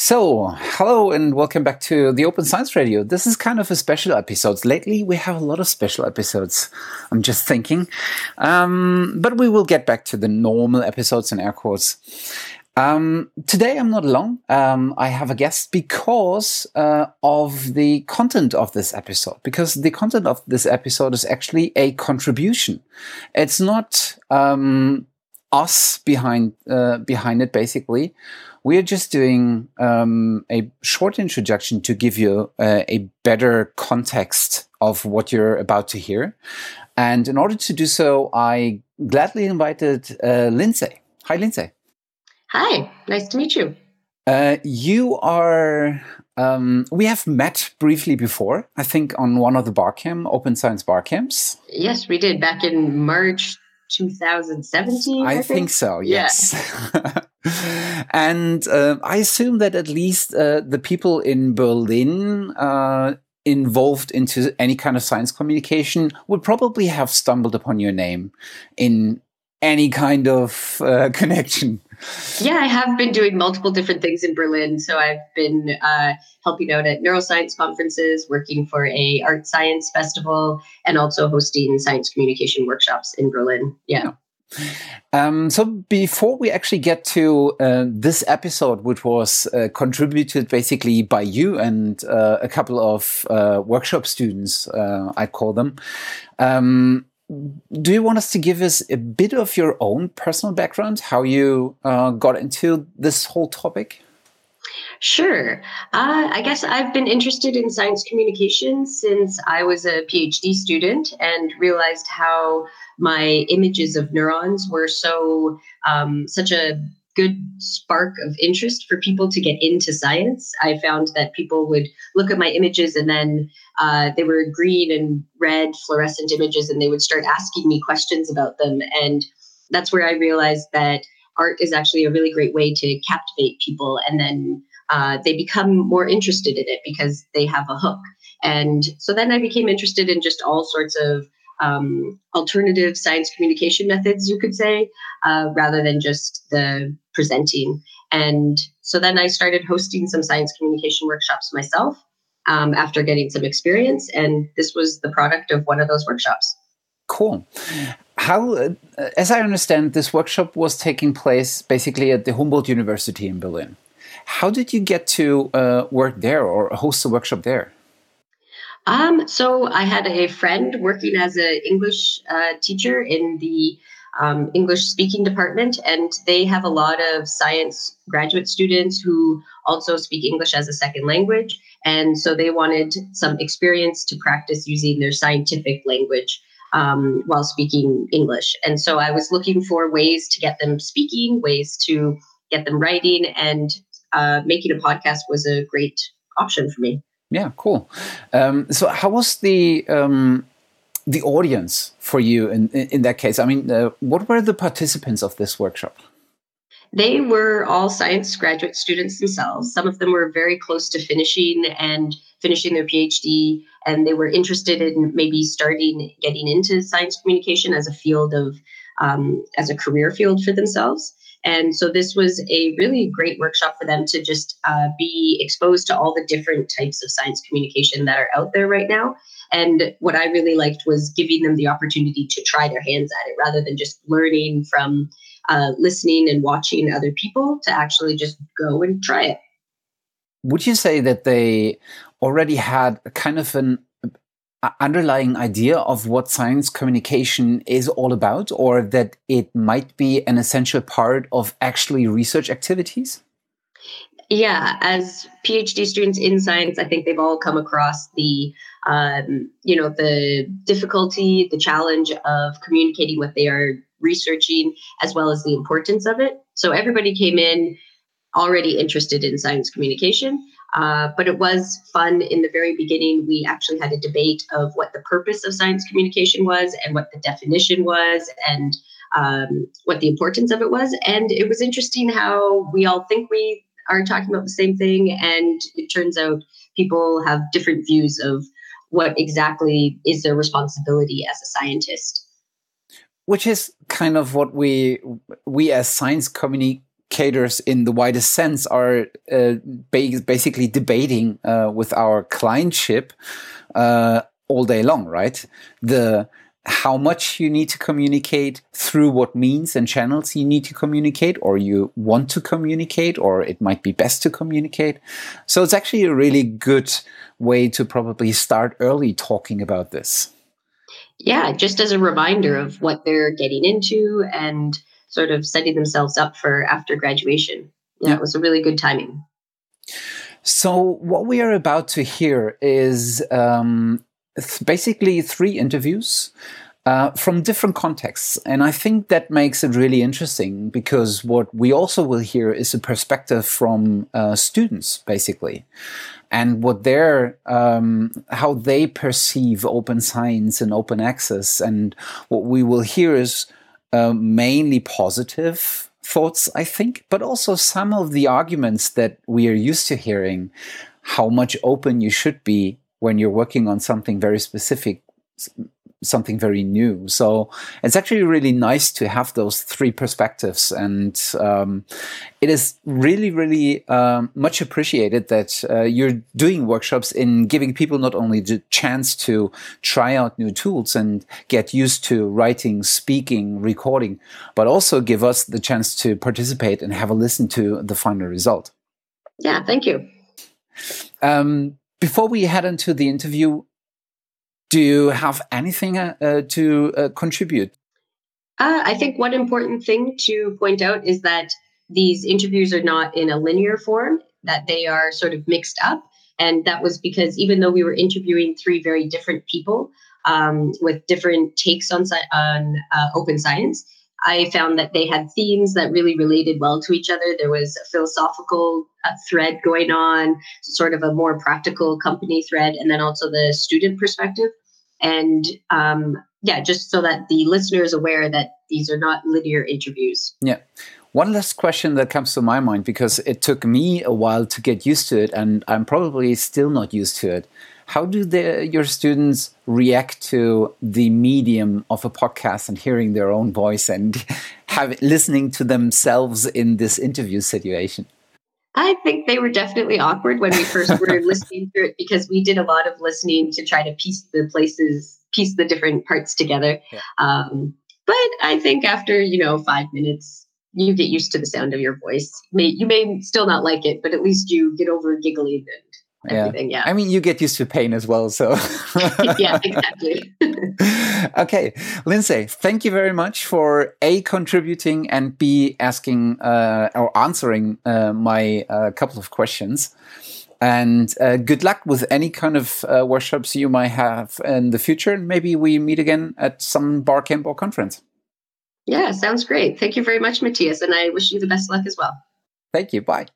So, hello and welcome back to the Open Science Radio. This is kind of a special episode. Lately, we have a lot of special episodes. I'm just thinking. Um, but we will get back to the normal episodes in air quotes. Um, today, I'm not alone. Um, I have a guest because uh, of the content of this episode. Because the content of this episode is actually a contribution. It's not um, us behind uh, behind it, basically we're just doing um, a short introduction to give you uh, a better context of what you're about to hear. And in order to do so, I gladly invited uh, Lindsay. Hi, Lindsay. Hi, nice to meet you. Uh, you are, um, we have met briefly before, I think on one of the barcamp, Open Science barcamps. Yes, we did back in March 2017. I, I think. think. so, yes. Yeah. and uh, I assume that at least uh, the people in Berlin uh, involved into any kind of science communication would probably have stumbled upon your name in any kind of uh, connection. Yeah, I have been doing multiple different things in Berlin. So I've been uh, helping out at neuroscience conferences, working for a art science festival, and also hosting science communication workshops in Berlin. Yeah. Um, so before we actually get to uh, this episode, which was uh, contributed basically by you and uh, a couple of uh, workshop students, uh, I call them, um, do you want us to give us a bit of your own personal background, how you uh, got into this whole topic? Sure. Uh, I guess I've been interested in science communication since I was a PhD student and realized how my images of neurons were so um, such a good spark of interest for people to get into science. I found that people would look at my images and then uh, they were green and red fluorescent images, and they would start asking me questions about them. And that's where I realized that art is actually a really great way to captivate people and then uh, they become more interested in it because they have a hook. And so then I became interested in just all sorts of um, alternative science communication methods, you could say, uh, rather than just the presenting. And so then I started hosting some science communication workshops myself um, after getting some experience. And this was the product of one of those workshops. Cool. How, uh, as I understand, this workshop was taking place basically at the Humboldt University in Berlin. How did you get to uh, work there or host a workshop there? Um, so I had a friend working as an English uh, teacher in the um, English speaking department, and they have a lot of science graduate students who also speak English as a second language. And so they wanted some experience to practice using their scientific language um, while speaking English. And so I was looking for ways to get them speaking, ways to get them writing, and uh, making a podcast was a great option for me. Yeah, cool. Um, so, how was the um, the audience for you in in that case? I mean, uh, what were the participants of this workshop? They were all science graduate students themselves. Some of them were very close to finishing and finishing their PhD, and they were interested in maybe starting getting into science communication as a field of um, as a career field for themselves. And so this was a really great workshop for them to just uh, be exposed to all the different types of science communication that are out there right now. And what I really liked was giving them the opportunity to try their hands at it rather than just learning from uh, listening and watching other people to actually just go and try it. Would you say that they already had a kind of an underlying idea of what science communication is all about, or that it might be an essential part of actually research activities? Yeah, as PhD students in science, I think they've all come across the, um, you know, the difficulty, the challenge of communicating what they are researching, as well as the importance of it. So everybody came in already interested in science communication. Uh, but it was fun in the very beginning. We actually had a debate of what the purpose of science communication was and what the definition was and um, what the importance of it was. And it was interesting how we all think we are talking about the same thing. And it turns out people have different views of what exactly is their responsibility as a scientist. Which is kind of what we we as science communi- communicators in the widest sense are uh, ba- basically debating uh, with our clientship uh, all day long, right? The how much you need to communicate through what means and channels you need to communicate or you want to communicate or it might be best to communicate. So it's actually a really good way to probably start early talking about this. Yeah, just as a reminder of what they're getting into and sort of setting themselves up for after graduation. Yeah, yeah. it was a really good timing. So, what we are about to hear is um, th- basically three interviews uh, from different contexts. And I think that makes it really interesting because what we also will hear is a perspective from uh, students, basically, and what their um, how they perceive open science and open access. And what we will hear is uh, mainly positive thoughts, I think, but also some of the arguments that we are used to hearing. How much open you should be when you're working on something very specific something very new. So it's actually really nice to have those three perspectives, and um, it is really, really um, much appreciated that uh, you're doing workshops in giving people not only the chance to try out new tools and get used to writing, speaking, recording, but also give us the chance to participate and have a listen to the final result. Yeah, thank you. Um, before we head into the interview, do you have anything uh, uh, to uh, contribute? Uh, I think one important thing to point out is that these interviews are not in a linear form, that they are sort of mixed up. And that was because even though we were interviewing three very different people um, with different takes on, on uh, open science, I found that they had themes that really related well to each other. There was a philosophical uh, thread going on, sort of a more practical company thread, and then also the student perspective. And um, yeah, just so that the listener is aware that these are not linear interviews. Yeah. One last question that comes to my mind because it took me a while to get used to it, and I'm probably still not used to it. How do the, your students react to the medium of a podcast and hearing their own voice and have listening to themselves in this interview situation? I think they were definitely awkward when we first were listening through it because we did a lot of listening to try to piece the places, piece the different parts together. Yeah. Um, but I think after you know five minutes, you get used to the sound of your voice. May, you may still not like it, but at least you get over giggling and everything. Yeah. yeah. I mean, you get used to pain as well. So, yeah, exactly. okay. Lindsay, thank you very much for A, contributing and B, asking uh, or answering uh, my uh, couple of questions. And uh, good luck with any kind of uh, workshops you might have in the future. And maybe we meet again at some bar camp or conference. Yeah, sounds great. Thank you very much, Matthias. And I wish you the best luck as well. Thank you. Bye.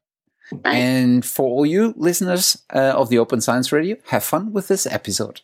And for all you listeners uh, of the Open Science Radio, have fun with this episode.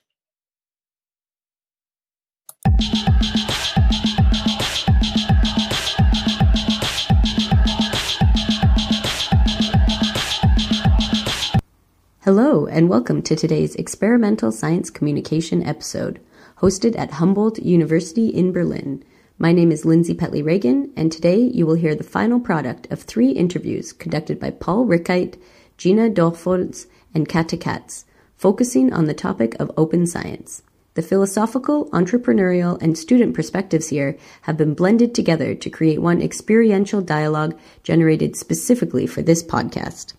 Hello, and welcome to today's Experimental Science Communication episode, hosted at Humboldt University in Berlin. My name is Lindsay Petley Reagan, and today you will hear the final product of three interviews conducted by Paul Rickheit, Gina Dorfholz, and Kata Katz, focusing on the topic of open science. The philosophical, entrepreneurial, and student perspectives here have been blended together to create one experiential dialogue generated specifically for this podcast.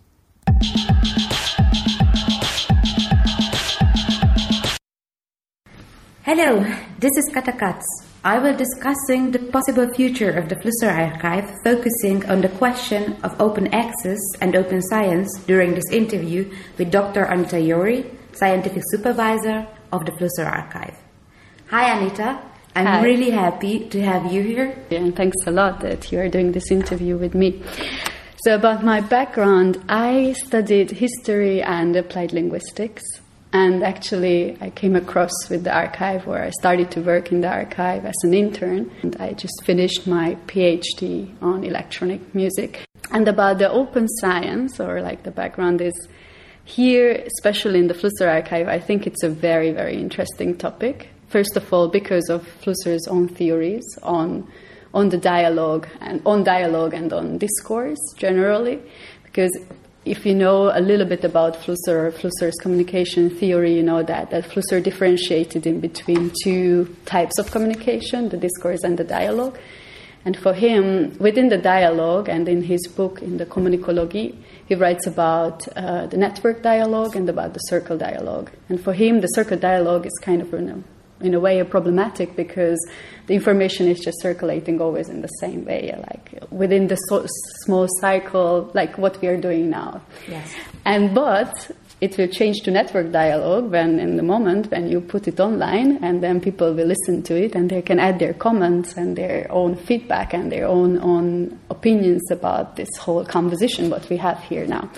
Hello, this is Kata Katz. I will discussing the possible future of the Flusser Archive, focusing on the question of open access and open science during this interview with Dr. Anita Jóri, scientific supervisor of the Flusser Archive. Hi, Anita. I'm Hi. really happy to have you here. And thanks a lot that you are doing this interview with me. So, about my background, I studied history and applied linguistics. And actually, I came across with the archive where I started to work in the archive as an intern. And I just finished my PhD on electronic music. And about the open science, or like the background is here, especially in the Flusser archive, I think it's a very, very interesting topic. First of all, because of Flusser's own theories on on the dialogue and on dialogue and on discourse generally, because if you know a little bit about Flusser, Flusser's communication theory, you know that, that Flusser differentiated in between two types of communication, the discourse and the dialogue. And for him, within the dialogue and in his book, in the Kommunikologie, he writes about uh, the network dialogue and about the circle dialogue. And for him, the circle dialogue is kind of, you know, in a way, a problematic because the information is just circulating always in the same way, like within the so small cycle, like what we are doing now. Yes. And but it will change to network dialogue when in the moment when you put it online and then people will listen to it and they can add their comments and their own feedback and their own own opinions about this whole conversation what we have here now.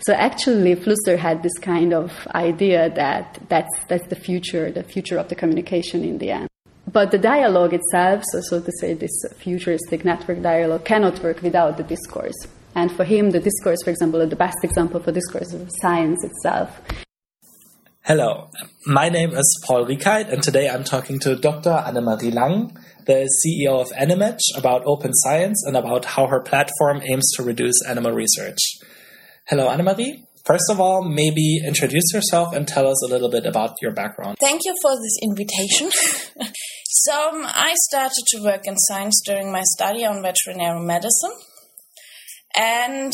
So actually flusser had this kind of idea that that's that's the future the future of the communication in the end. But the dialogue itself so, so to say this futuristic network dialogue cannot work without the discourse and for him, the discourse, for example, the best example for discourse is science itself. Hello, my name is Paul Riekeit, and today I'm talking to Dr. Annemarie Lang, the CEO of Animatch, about open science and about how her platform aims to reduce animal research. Hello, Annemarie. First of all, maybe introduce yourself and tell us a little bit about your background. Thank you for this invitation. so, um, I started to work in science during my study on veterinary medicine. And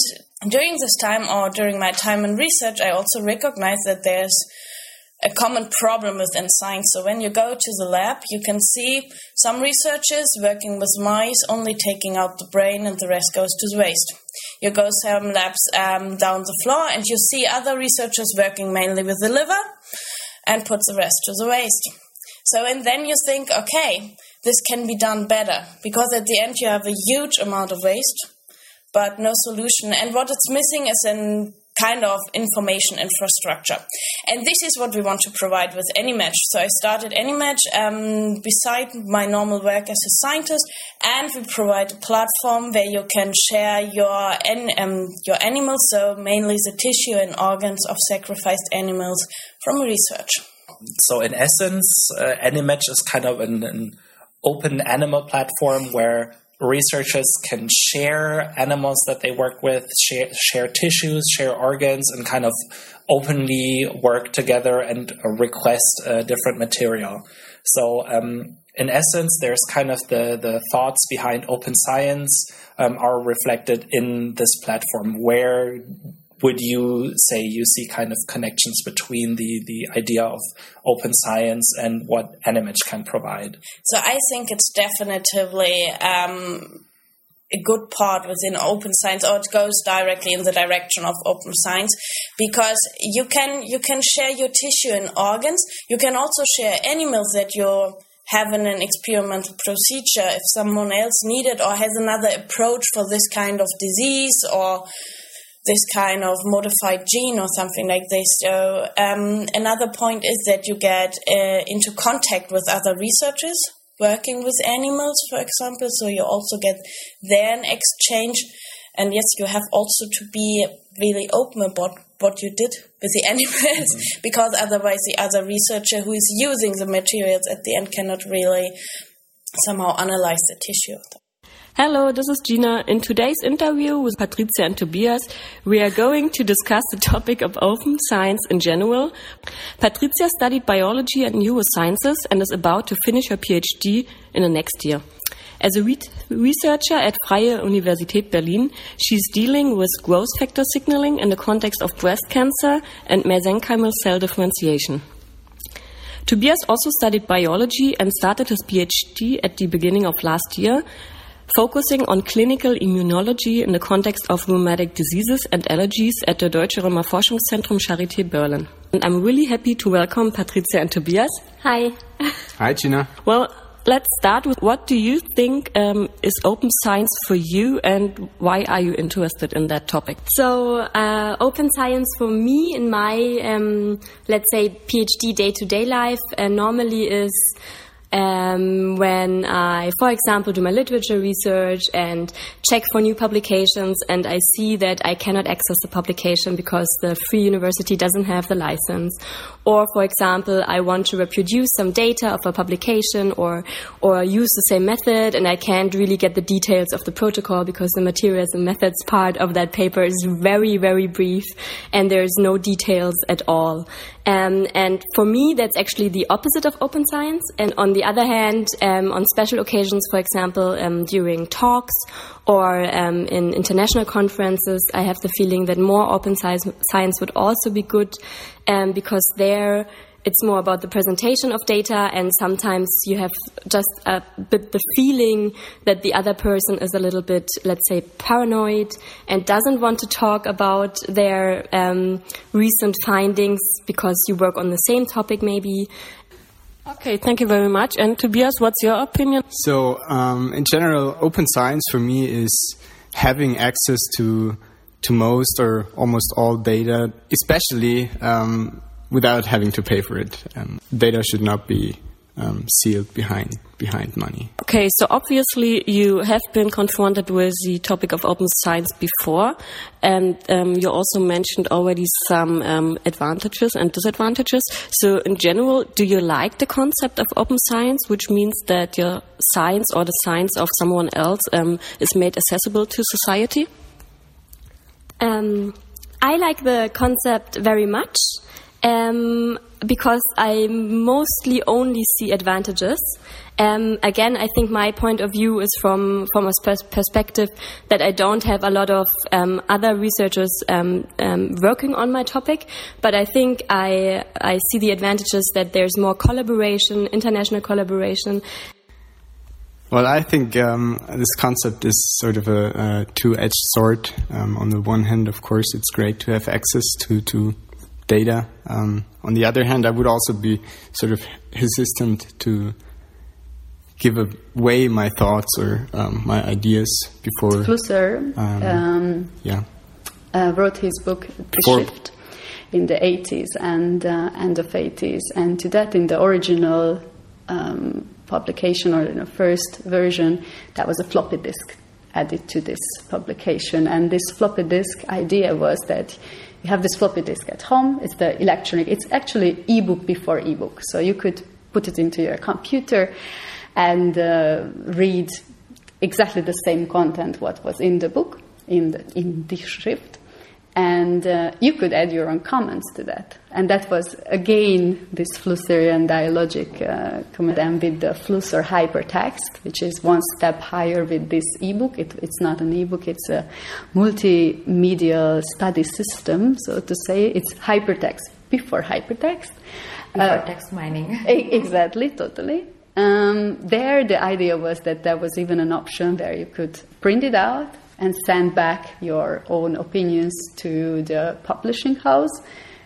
during this time, or during my time in research, I also recognize that there's a common problem within science. So when you go to the lab, you can see some researchers working with mice, only taking out the brain, and the rest goes to the waste. You go some labs um, down the floor, and you see other researchers working mainly with the liver, and put the rest to the waste. So and then you think, okay, this can be done better because at the end you have a huge amount of waste but no solution. And what it's missing is a kind of information infrastructure. And this is what we want to provide with Animatch. So I started Animatch um, beside my normal work as a scientist, and we provide a platform where you can share your um, your animals, so mainly the tissue and organs of sacrificed animals from research. So in essence, uh, Animatch is kind of an, an open animal platform where researchers can share animals that they work with, share, share tissues, share organs, and kind of openly work together and request uh, different material. So, um, in essence, there's kind of the, the thoughts behind open science um, are reflected in this platform. Where would you say you see kind of connections between the, the idea of open science and what Animatch can provide? So I think it's definitely um, a good part within open science, or it goes directly in the direction of open science, because you can you can share your tissue and organs. You can also share animals that you're having an experimental procedure if someone else needed or has another approach for this kind of disease or this kind of modified gene or something like this. So um, another point is that you get uh, into contact with other researchers working with animals, for example. So you also get their exchange. And yes, you have also to be really open about what you did with the animals, mm-hmm. because otherwise the other researcher who is using the materials at the end cannot really somehow analyze the tissue. Hello, this is Gina. In today's interview with Patricia and Tobias, we are going to discuss the topic of open science in general. Patricia studied biology and neurosciences and is about to finish her PhD in the next year. As a re researcher at Freie Universität Berlin, she's dealing with growth factor signaling in the context of breast cancer and mesenchymal cell differentiation. Tobias also studied biology and started his PhD at the beginning of last year focusing on clinical immunology in the context of rheumatic diseases and allergies at the Deutsche Rheuma Forschungszentrum Charité Berlin. And I'm really happy to welcome Patricia and Tobias. Hi. Hi, Gina. Well, let's start with what do you think um, is open science for you and why are you interested in that topic? So, uh, open science for me in my, um, let's say, PhD day to day life uh, normally is um, when I, for example, do my literature research and check for new publications and I see that I cannot access the publication because the free university doesn't have the license. Or, for example, I want to reproduce some data of a publication or, or use the same method and I can't really get the details of the protocol because the materials and methods part of that paper is very, very brief and there's no details at all. Um, and for me, that's actually the opposite of open science. And on the other hand, um, on special occasions, for example, um, during talks or um, in international conferences, I have the feeling that more open science, science would also be good um, because there it's more about the presentation of data and sometimes you have just a bit the feeling that the other person is a little bit let's say paranoid and doesn't want to talk about their um, recent findings because you work on the same topic maybe Okay, thank you very much. And Tobias, what's your opinion? So, um, in general, open science for me is having access to to most or almost all data, especially um, without having to pay for it. Um, data should not be um, sealed behind behind money. Okay, so obviously you have been confronted with the topic of open science before, and um, you also mentioned already some um, advantages and disadvantages. So, in general, do you like the concept of open science, which means that your science or the science of someone else um, is made accessible to society? Um, I like the concept very much. Because I mostly only see advantages. Um, again, I think my point of view is from from a perspective that I don't have a lot of um, other researchers um, um, working on my topic, but I think I I see the advantages that there's more collaboration, international collaboration. Well, I think um, this concept is sort of a, a two-edged sword. Um, on the one hand, of course, it's great to have access to to data. Um, on the other hand, I would also be sort of hesitant to give away my thoughts or um, my ideas before. Flusser, um, um, yeah, uh, wrote his book The before Schrift in the 80s and uh, end of 80s, and to that, in the original um, publication or in the first version, that was a floppy disk added to this publication, and this floppy disk idea was that you have this floppy disk at home. It's the electronic. It's actually ebook before ebook. So you could put it into your computer and uh, read exactly the same content what was in the book in the in the Schrift and uh, you could add your own comments to that. And that was again this Flusserian dialogic uh, comment with the Flusser hypertext, which is one step higher with this ebook. It, it's not an ebook; it's a multimedia study system, so to say. It's hypertext before hypertext. Before uh, text mining. exactly, totally. Um, there, the idea was that there was even an option where you could print it out and send back your own opinions to the publishing house.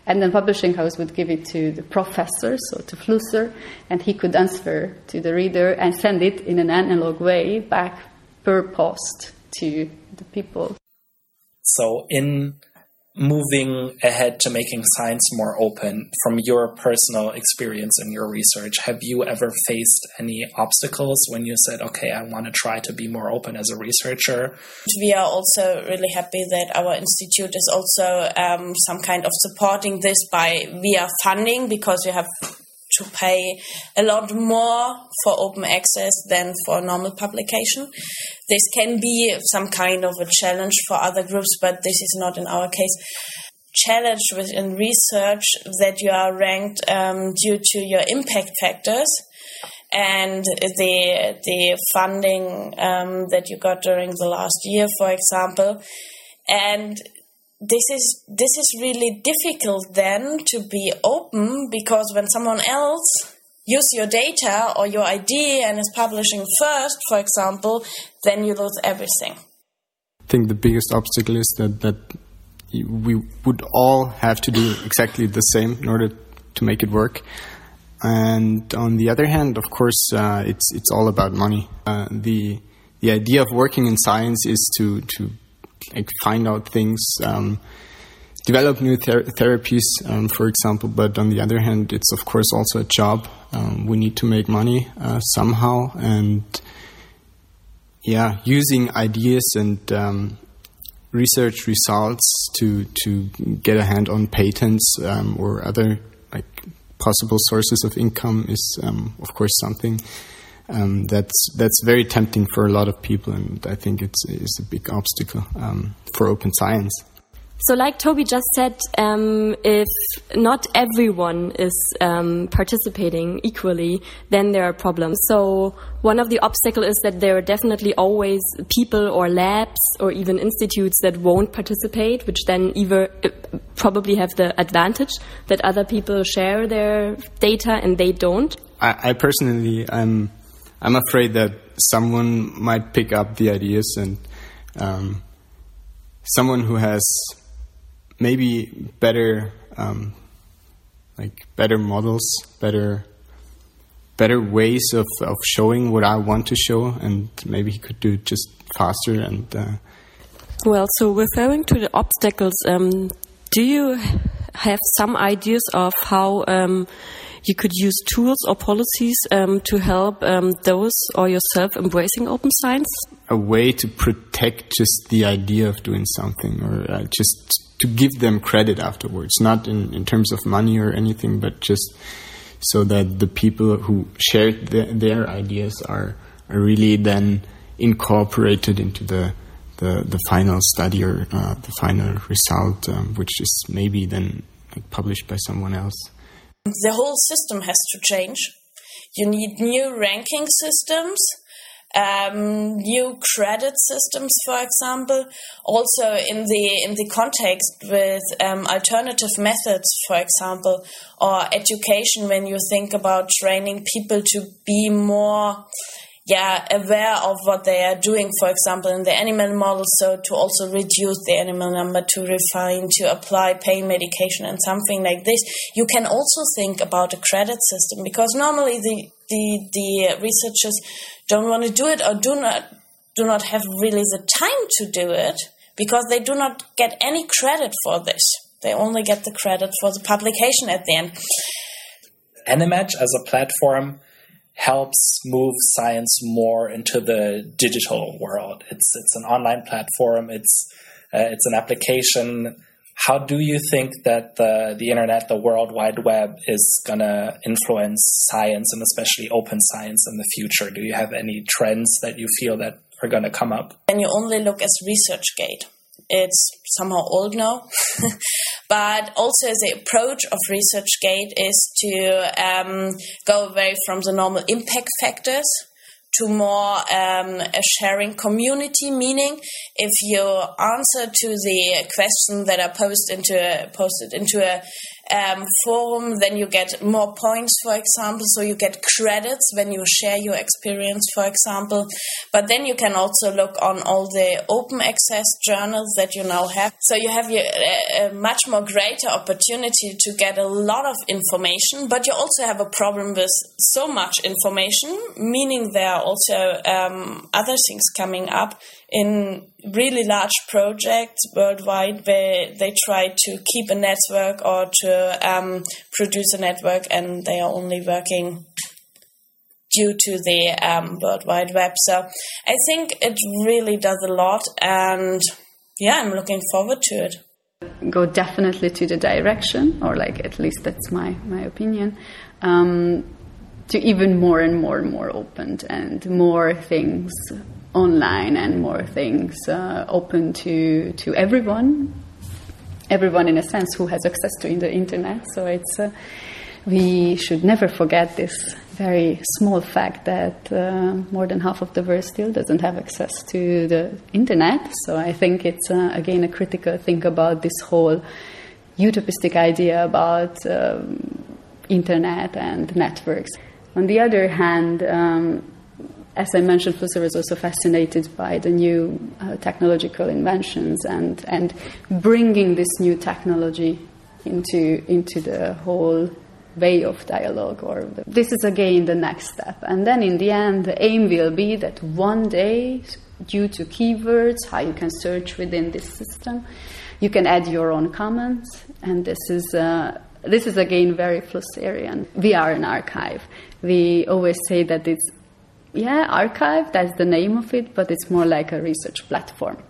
And then publishing house would give it to the professor, so to Flusser, and he could answer to the reader and send it in an analog way back per post to the people. So in moving ahead to making science more open from your personal experience and your research have you ever faced any obstacles when you said okay i want to try to be more open as a researcher we are also really happy that our institute is also um, some kind of supporting this by via funding because we have to pay a lot more for open access than for normal publication. This can be some kind of a challenge for other groups, but this is not in our case. Challenge within research that you are ranked um, due to your impact factors and the the funding um, that you got during the last year, for example, and this is this is really difficult then to be open because when someone else use your data or your idea and is publishing first, for example, then you lose everything. I think the biggest obstacle is that that we would all have to do exactly the same in order to make it work. And on the other hand, of course, uh, it's it's all about money. Uh, the the idea of working in science is to to like find out things, um, develop new ther- therapies, um, for example. But on the other hand, it's of course also a job. Um, we need to make money uh, somehow, and yeah, using ideas and um, research results to to get a hand on patents um, or other like possible sources of income is um, of course something um, that's that's very tempting for a lot of people, and I think it's it's a big obstacle um, for open science. So, like Toby just said, um, if not everyone is um, participating equally, then there are problems. So, one of the obstacles is that there are definitely always people or labs or even institutes that won't participate, which then either uh, probably have the advantage that other people share their data and they don't. I, I personally, I'm, I'm afraid that someone might pick up the ideas and um, someone who has maybe better um, like better models, better better ways of, of showing what I want to show, and maybe he could do it just faster and. Uh, well, so referring to the obstacles, um, do you have some ideas of how um, you could use tools or policies um, to help um, those or yourself embracing open science? A way to protect just the idea of doing something, or uh, just to give them credit afterwards, not in, in terms of money or anything, but just so that the people who shared the, their ideas are, are really then incorporated into the the, the final study or uh, the final result, um, which is maybe then like, published by someone else. The whole system has to change. You need new ranking systems um, new credit systems, for example, also in the in the context with um, alternative methods, for example, or education. When you think about training people to be more yeah, aware of what they are doing, for example, in the animal model, so to also reduce the animal number, to refine, to apply pain medication and something like this. You can also think about a credit system because normally the, the, the researchers don't want to do it or do not, do not have really the time to do it because they do not get any credit for this. They only get the credit for the publication at the end. Animatch as a platform helps move science more into the digital world. It's it's an online platform. It's uh, it's an application. How do you think that the the internet, the World Wide Web, is gonna influence science and especially open science in the future? Do you have any trends that you feel that are gonna come up? And you only look at ResearchGate, it's somehow old now. but also the approach of ResearchGate is to um, go away from the normal impact factors to more um, a sharing community. Meaning, if you answer to the questions that are posted into a, posted into a um, forum, then you get more points, for example. So you get credits when you share your experience, for example. But then you can also look on all the open access journals that you now have. So you have a, a much more greater opportunity to get a lot of information, but you also have a problem with so much information, meaning there are also um, other things coming up in really large projects worldwide where they try to keep a network or to um, produce a network and they are only working due to the um, World Wide Web. So I think it really does a lot and yeah, I'm looking forward to it. Go definitely to the direction, or like at least that's my, my opinion, um, to even more and more and more open and more things online and more things uh, open to to everyone, everyone in a sense who has access to the internet. So it's uh, we should never forget this very small fact that uh, more than half of the world still doesn't have access to the internet. So I think it's uh, again a critical thing about this whole utopistic idea about um, internet and networks. On the other hand. Um, as I mentioned, Flusser was also fascinated by the new uh, technological inventions and, and bringing this new technology into, into the whole way of dialogue. Or the, this is again the next step. And then in the end, the aim will be that one day, due to keywords, how you can search within this system, You can add your own comments, and this is uh, this is again very Flusserian. We are an archive. We always say that it's yeah archive. That's the name of it, but it's more like a research platform.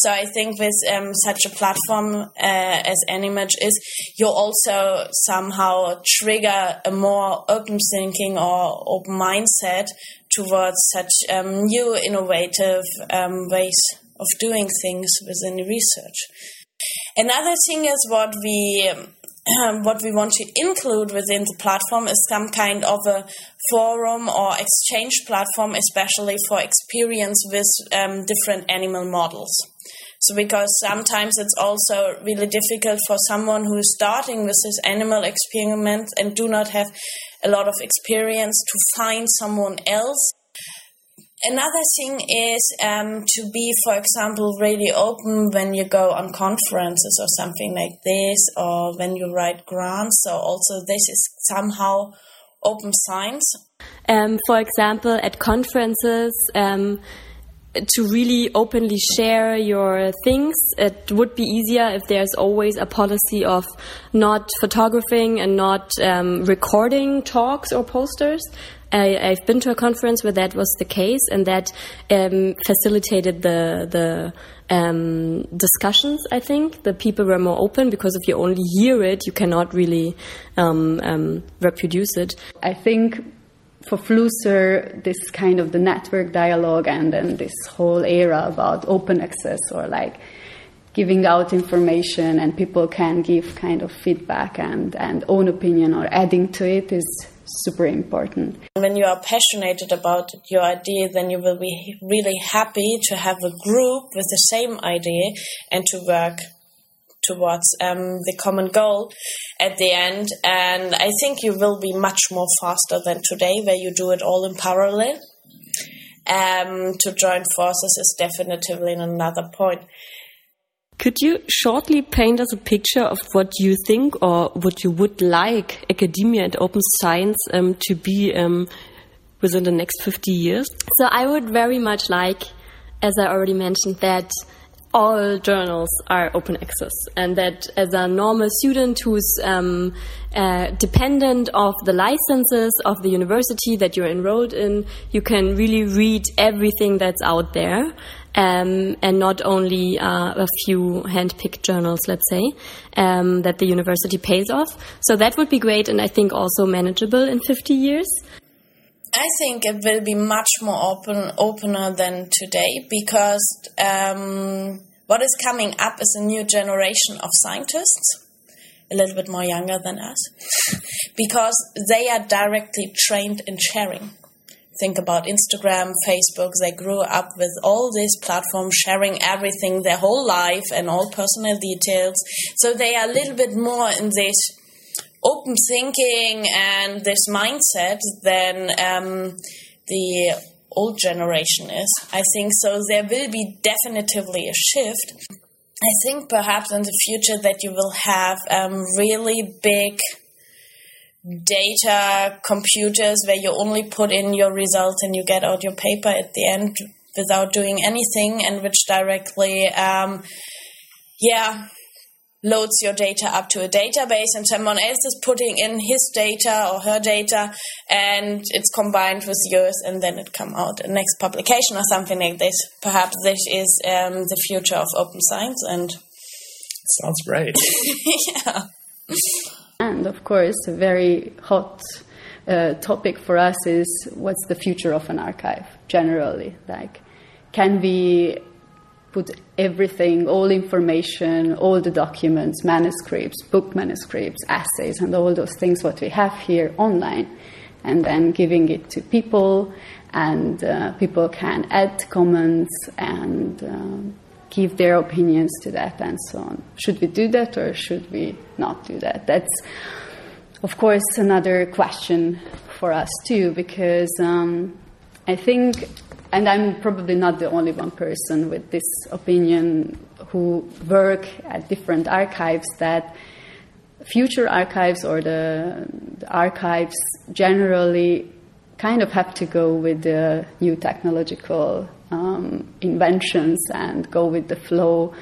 So I think with um, such a platform uh, as Animatch is, you also somehow trigger a more open thinking or open mindset towards such um, new innovative um, ways of doing things within research. Another thing is what we um, what we want to include within the platform is some kind of a forum or exchange platform, especially for experience with um, different animal models. So, because sometimes it's also really difficult for someone who is starting with this animal experiment and do not have a lot of experience to find someone else Another thing is um, to be, for example, really open when you go on conferences or something like this, or when you write grants. So, also, this is somehow open science. Um, for example, at conferences, um, to really openly share your things, it would be easier if there's always a policy of not photographing and not um, recording talks or posters. I, have been to a conference where that was the case, and that um, facilitated the the um, discussions. I think the people were more open because if you only hear it, you cannot really um, um reproduce it. I think for Flusser, this kind of the network dialogue and then this whole era about open access or like giving out information and people can give kind of feedback and, and own opinion or adding to it is super important. When you are passionate about your idea, then you will be really happy to have a group with the same idea and to work towards um, the common goal at the end. And I think you will be much more faster than today, where you do it all in parallel. Um, to join forces is definitely another point. Could you shortly paint us a picture of what you think or what you would like academia and open science um, to be um, within the next 50 years? So I would very much like, as I already mentioned, that all journals are open access and that as a normal student who's um, uh, dependent of the licenses of the university that you're enrolled in you can really read everything that's out there um, and not only uh, a few hand-picked journals let's say um, that the university pays off so that would be great and i think also manageable in 50 years I think it will be much more open, opener than today because um, what is coming up is a new generation of scientists, a little bit more younger than us, because they are directly trained in sharing. Think about Instagram, Facebook. They grew up with all these platforms sharing everything, their whole life and all personal details. So they are a little bit more in this open thinking and this mindset than um, the old generation is. I think so. There will be definitively a shift. I think perhaps in the future that you will have um, really big data computers where you only put in your results and you get out your paper at the end without doing anything and which directly um, yeah loads your data up to a database. And someone else is putting in his data or her data and it's combined with yours and then it come out a next publication or something like this. Perhaps this is um, the future of open science and sounds great. Yeah and of course a very hot uh, topic for us is what's the future of an archive generally? Like can we put everything, all information, all the documents, manuscripts, book manuscripts, essays, and all those things what we have here online, and then giving it to people, and uh, people can add comments and um, give their opinions to that, and so on. Should we do that or should we not do that? That's, of course, another question for us too, because um, I think and I'm probably not the only one person with this opinion who work at different archives that future archives or the, the, archives generally kind of have to go with the new technological um, inventions and go with the flow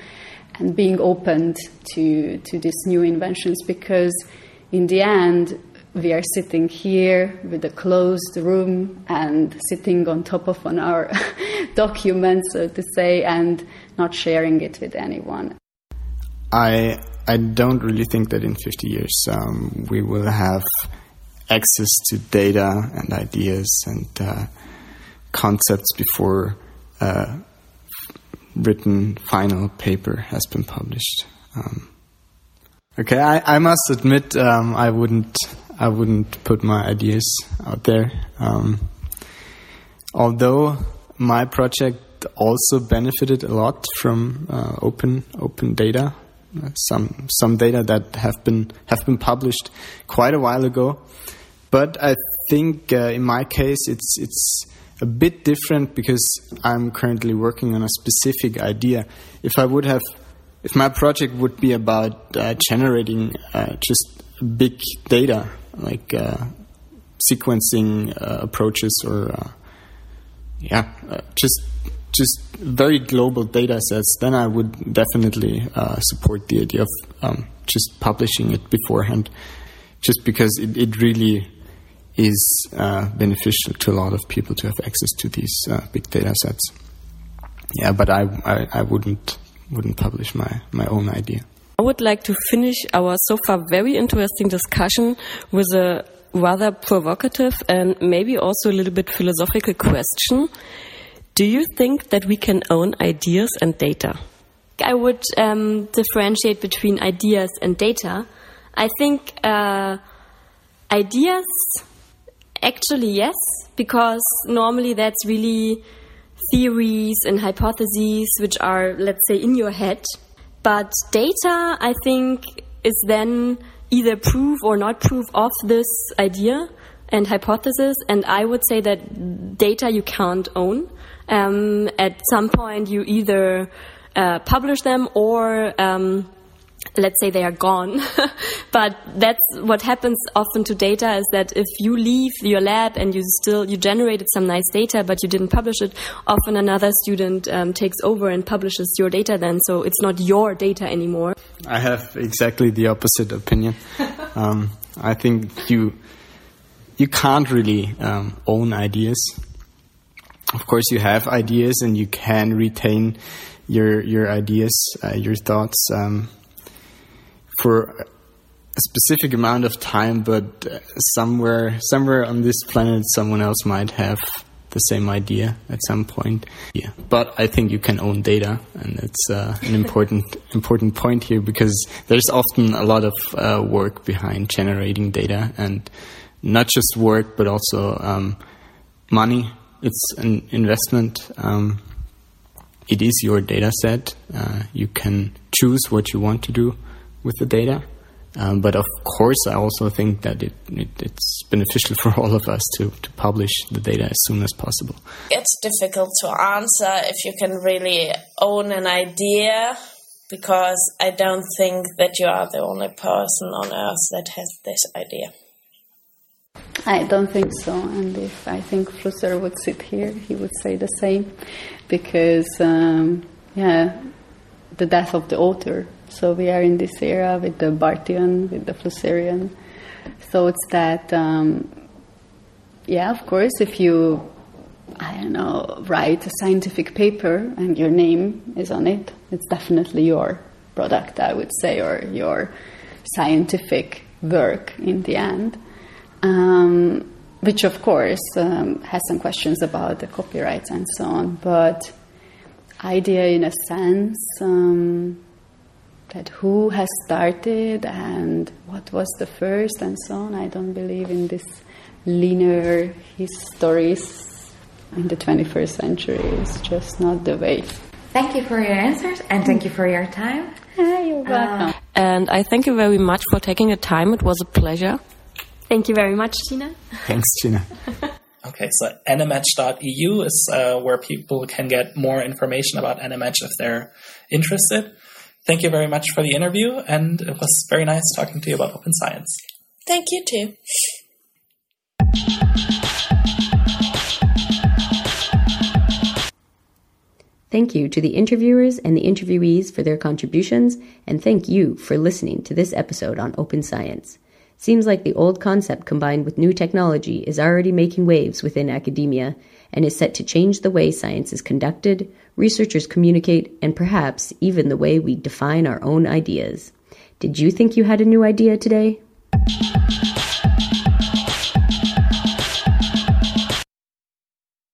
and being open to to these new inventions because in the end we are sitting here with a closed room and sitting on top of on our documents so to say and not sharing it with anyone. I i don't really think that in 50 years um, we will have access to data and ideas and uh, concepts before uh, written final paper has been published. Um, okay, I, I, must admit um, I wouldn't I wouldn't put my ideas out there. Um, although my project also benefited a lot from uh, open open data, some some data that have been have been published quite a while ago. But I think uh, in my case it's it's a bit different because I'm currently working on a specific idea. If I would have, if my project would be about uh, generating uh, just big data, like uh, sequencing uh, approaches or, uh, yeah, just just very global data sets, then I would definitely support the idea of um, just publishing it beforehand, just because it, it really is uh, beneficial to a lot of people to have access to these uh, big data sets. Yeah, but I, I, I, wouldn't wouldn't publish my, my own idea. I would like to finish our so far very interesting discussion with a rather provocative and maybe also a little bit philosophical question. Do you think that we can own ideas and data? I would um, differentiate between ideas and data. I think uh, ideas Actually, yes, because normally that's really theories and hypotheses which are, let's say, in your head. But data, I think, is then either proof or not proof of this idea and hypothesis. And I would say that data you can't own. Um, at some point, you either uh, publish them or um, let's say they are gone. but that's what happens often to data is that if you leave your lab and you still, you generated some nice data, but you didn't publish it, often another student um, takes over and publishes your data then. So it's not your data anymore. I have exactly the opposite opinion. um, I think you, you can't really um, own ideas. Of course, you have ideas and you can retain your your ideas, uh, your thoughts. For a specific amount of time, but somewhere somewhere on this planet, someone else might have the same idea at some point. Yeah, but I think you can own data, and it's uh, an important important point here because there's often a lot of uh, work behind generating data, and not just work, but also um, money. It's an investment. Um, it is your data set. Uh, you can choose what you want to do with the data. Um, but of course, I also think that it, it, it's beneficial for all of us to, to publish the data as soon as possible. It's difficult to answer if you can really own an idea because I don't think that you are the only person on earth that has this idea. I don't think so, and if I think Flusser would sit here, he would say the same, because um, yeah, the death of the author so we are in this era with the Barthian, with the Flusserian. So it's that, um, yeah, of course, if you, I don't know, write a scientific paper and your name is on it, it's definitely your product, I would say, or your scientific work in the end. Um, which, of course, um, has some questions about the copyrights and so on. But idea, in a sense, um, that who has started and what was the first and so on. I don't believe in this linear histories in the 21st century. It's just not the way. Thank you for your answers and thank you for your time. you're welcome. Uh, and I thank you very much for taking the time. It was a pleasure. Thank you very much, Tina. Thanks, Tina. Okay, so animatch.eu is uh, where people can get more information about Animatch if they're interested. Thank you very much for the interview, and it was very nice talking to you about open science. Thank you too. Thank you to the interviewers and the interviewees for their contributions, and thank you for listening to this episode on open science. Seems like the old concept combined with new technology is already making waves within academia and is set to change the way science is conducted, researchers communicate, and perhaps even the way we define our own ideas. Did you think you had a new idea today?